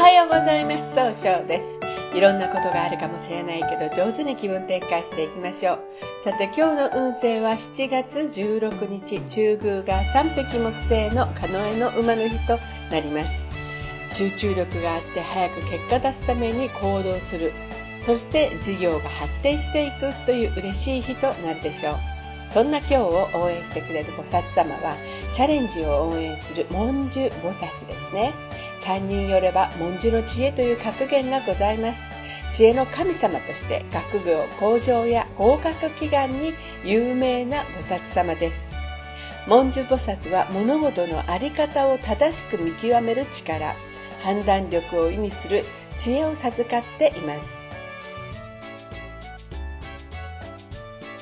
はようございます。総称です。いろんなことがあるかもしれないけど上手に気分転換していきましょう。さて今日の運勢は7月16日中宮が3匹木星のカノエの馬の日となります。集中力があって早く結果出すために行動する。そして事業が発展していくという嬉しい日となるでしょう。そんな今日を応援してくれる菩薩様はチャレンジを応援する文殊菩薩ですね。3人よれば文殊の知恵という格言がございます。知恵の神様として学業向上や合格祈願に有名な菩薩様です。文殊菩薩は物事の在り方を正しく見極める力判断力を意味する知恵を授かっています。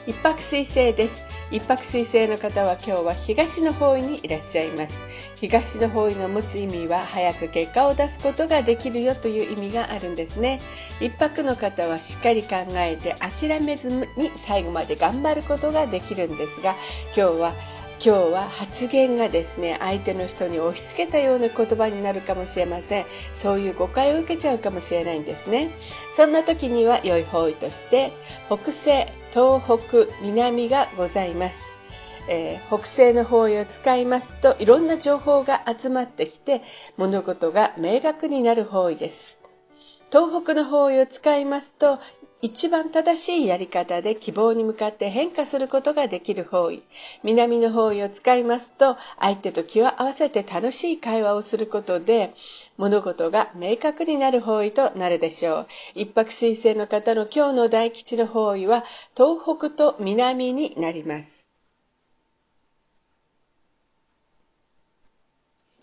一泊水星です。一泊水星の方は今日は東の方位にいらっしゃいます。東の方位の持つ意味は早く結果を出すことができるよという意味があるんですね。一泊の方はしっかり考えて諦めずに最後まで頑張ることができるんですが今日は今日は発言がですね相手の人に押し付けたような言葉になるかもしれません。そういう誤解を受けちゃうかもしれないんですね。そんな時には良い方位として北西東北南がございます。えー、北西の方位を使いますといろんな情報が集まってきて物事が明確になる方位です。東北の方位を使いますと一番正しいやり方で希望に向かって変化することができる方位。南の方位を使いますと相手と気を合わせて楽しい会話をすることで物事が明確になる方位となるでしょう。一泊水星の方の今日の大吉の方位は東北と南になります。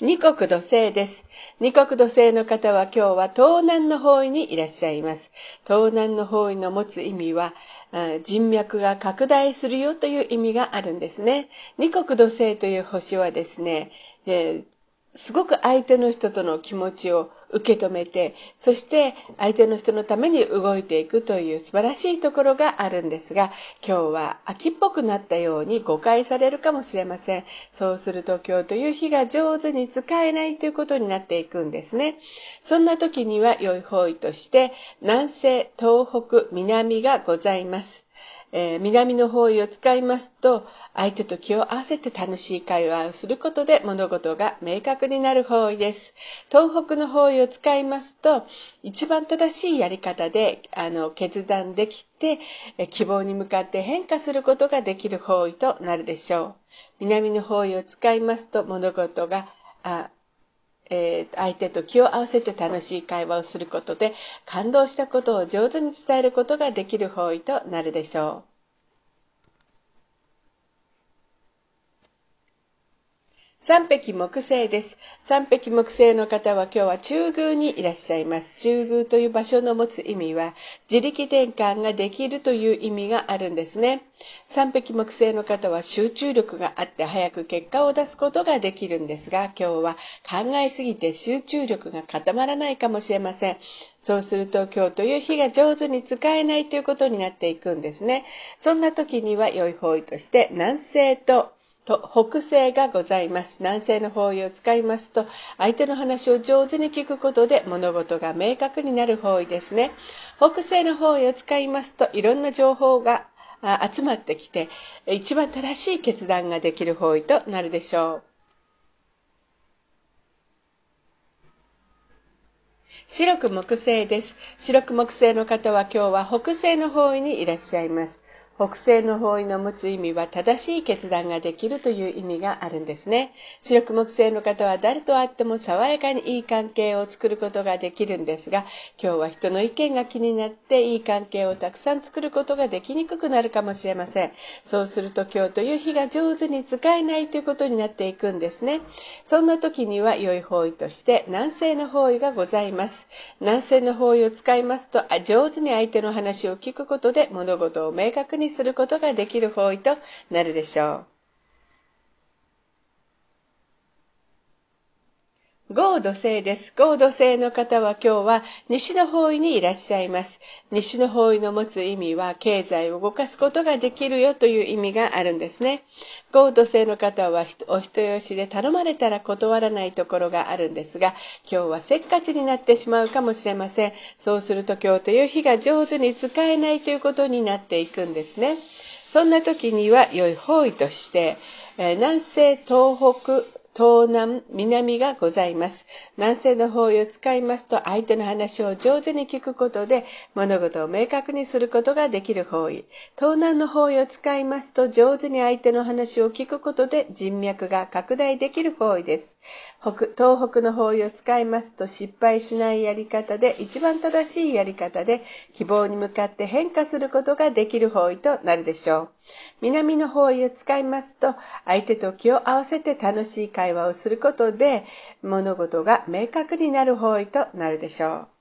二国土星です。二国土星の方は今日は東南の方位にいらっしゃいます。東南の方位の持つ意味は、人脈が拡大するよという意味があるんですね。二国土星という星はですね、すごく相手の人との気持ちを受け止めて、そして相手の人のために動いていくという素晴らしいところがあるんですが、今日は秋っぽくなったように誤解されるかもしれません。そうすると今日という日が上手に使えないということになっていくんですね。そんな時には良い方位として、南西、東北、南がございます。えー、南の方位を使いますと、相手と気を合わせて楽しい会話をすることで物事が明確になる方位です。東北の方位を使いますと、一番正しいやり方で、あの、決断できて、希望に向かって変化することができる方位となるでしょう。南の方位を使いますと、物事が、あえー、相手と気を合わせて楽しい会話をすることで感動したことを上手に伝えることができる方位となるでしょう。三匹木星です。三匹木星の方は今日は中宮にいらっしゃいます。中宮という場所の持つ意味は、自力転換ができるという意味があるんですね。三匹木星の方は集中力があって早く結果を出すことができるんですが、今日は考えすぎて集中力が固まらないかもしれません。そうすると今日という日が上手に使えないということになっていくんですね。そんな時には良い方位として南西とと北西がございます。南西の方位を使いますと、相手の話を上手に聞くことで物事が明確になる方位ですね。北西の方位を使いますと、いろんな情報が集まってきて、一番正しい決断ができる方位となるでしょう。白く木星です。白く木星の方は今日は北西の方位にいらっしゃいます。北西の方位の持つ意味は正しい決断ができるという意味があるんですね。白く木星の方は誰と会っても爽やかにいい関係を作ることができるんですが、今日は人の意見が気になっていい関係をたくさん作ることができにくくなるかもしれません。そうすると今日という日が上手に使えないということになっていくんですね。そんな時には良い方位として南西の方位がございます。南西の方位を使いますと、上手に相手の話を聞くことで物事を明確ににすることができる方位となるでしょう。合土星です。合土星の方は今日は西の方位にいらっしゃいます。西の方位の持つ意味は経済を動かすことができるよという意味があるんですね。合土星の方はお人よしで頼まれたら断らないところがあるんですが、今日はせっかちになってしまうかもしれません。そうすると今日という日が上手に使えないということになっていくんですね。そんな時には良い方位として、え南西東北東南、南がございます。南西の方位を使いますと、相手の話を上手に聞くことで、物事を明確にすることができる方位。東南の方位を使いますと、上手に相手の話を聞くことで、人脈が拡大できる方位です。北東北の方位を使いますと、失敗しないやり方で、一番正しいやり方で、希望に向かって変化することができる方位となるでしょう。南の方位を使いますと、相手と気を合わせて楽しい会話をすることで、物事が明確になる方位となるでしょう。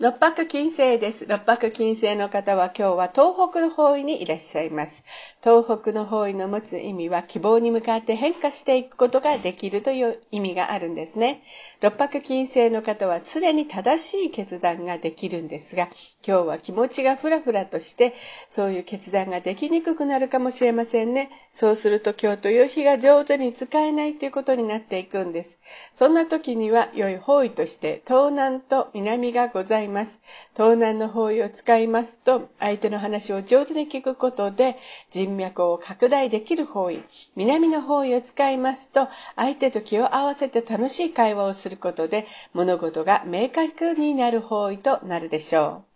六白金星です。六白金星の方は今日は東北の方位にいらっしゃいます。東北の方位の持つ意味は希望に向かって変化していくことができるという意味があるんですね。六白金星の方は常に正しい決断ができるんですが、今日は気持ちがふらふらとして、そういう決断ができにくくなるかもしれませんね。そうすると今日という日が上手に使えないということになっていくんです。そんな時には良い方位として東南と南がございます。ます。東南の方位を使いますと、相手の話を上手に聞くことで人脈を拡大できる方位。南の方位を使いますと、相手と気を合わせて楽しい会話をすることで物事が明確になる方位となるでしょう。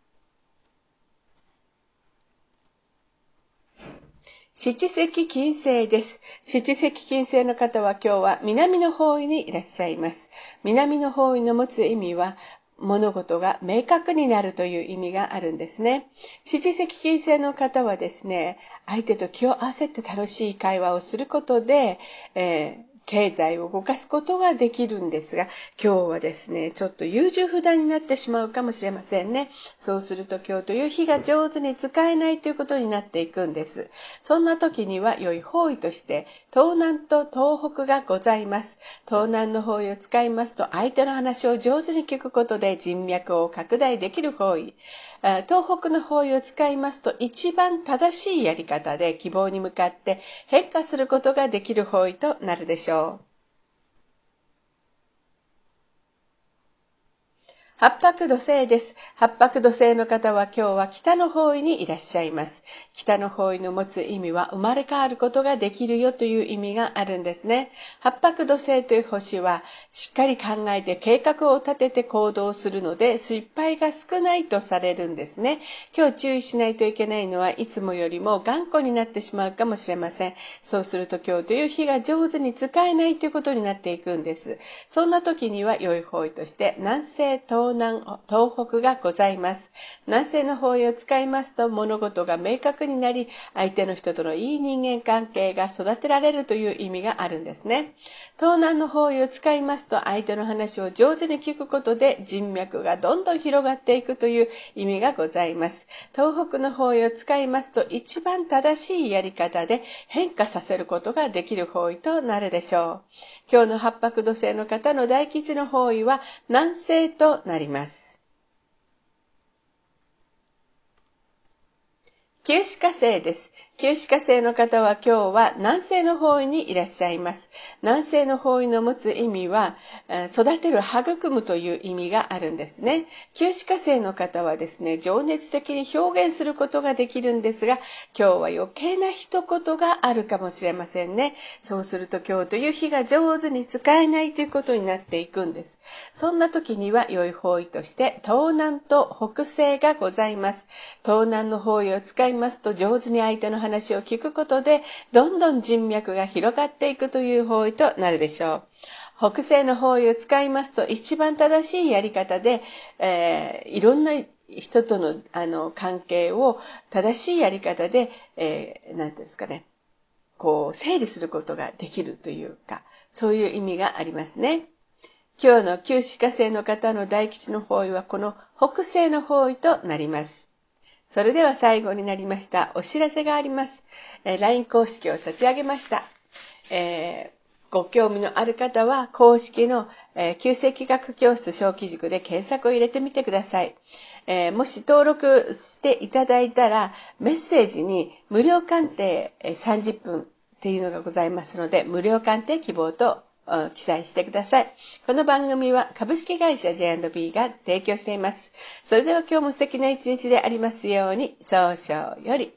七石金星です。七石金星の方は今日は南の方位にいらっしゃいます。南の方位の持つ意味は、物事が明確になるという意味があるんですね。七石金星の方はですね、相手と気を合わせて楽しい会話をすることで、え経済を動かすことができるんですが、今日はですね、ちょっと優柔不断になってしまうかもしれませんね。そうすると今日という日が上手に使えないということになっていくんです。そんな時には良い方位として、東南と東北がございます。東南の方位を使いますと、相手の話を上手に聞くことで人脈を拡大できる方位。東北の方位を使いますと一番正しいやり方で希望に向かって変化することができる方位となるでしょう。八白土星です。八白土星の方は今日は北の方位にいらっしゃいます。北の方位の持つ意味は生まれ変わることができるよという意味があるんですね。八白土星という星はしっかり考えて計画を立てて行動するので失敗が少ないとされるんですね。今日注意しないといけないのはいつもよりも頑固になってしまうかもしれません。そうすると今日という日が上手に使えないということになっていくんです。そんな時には良い方位として南西東南、東北がございます。南西の方位を使いますと物事が明確になり、相手の人とのいい人間関係が育てられるという意味があるんですね。東南の方位を使いますと相手の話を上手に聞くことで人脈がどんどん広がっていくという意味がございます。東北の方位を使いますと一番正しいやり方で変化させることができる方位となるでしょう。今日の八白土星の方の大吉の方位は南西となります。旧歯科生です。旧歯科生の方は今日は南西の方位にいらっしゃいます。南西の方位の持つ意味は、育てる、育むという意味があるんですね。旧歯科生の方はですね、情熱的に表現することができるんですが、今日は余計な一言があるかもしれませんね。そうすると今日という日が上手に使えないということになっていくんです。そんな時には良い方位として東南と北西がございます。東南の方位を使いますと上手に相手の話を聞くことで、どんどん人脈が広がっていくという方位となるでしょう。北西の方位を使いますと、一番正しいやり方で、えー、いろんな人とのあの関係を正しいやり方で、えー、ていうんですかね、こう、整理することができるというか、そういう意味がありますね。今日の旧歯科生の方の大吉の方位はこの北西の方位となります。それでは最後になりました。お知らせがありますえ。LINE 公式を立ち上げました。えーご興味のある方は公式の、えー、旧世紀学教室小規塾で検索を入れてみてください。えー、もし登録していただいたらメッセージに無料鑑定30分っていうのがございますので無料鑑定希望と記載してください。この番組は株式会社 J&B が提供しています。それでは今日も素敵な一日でありますように、早々より。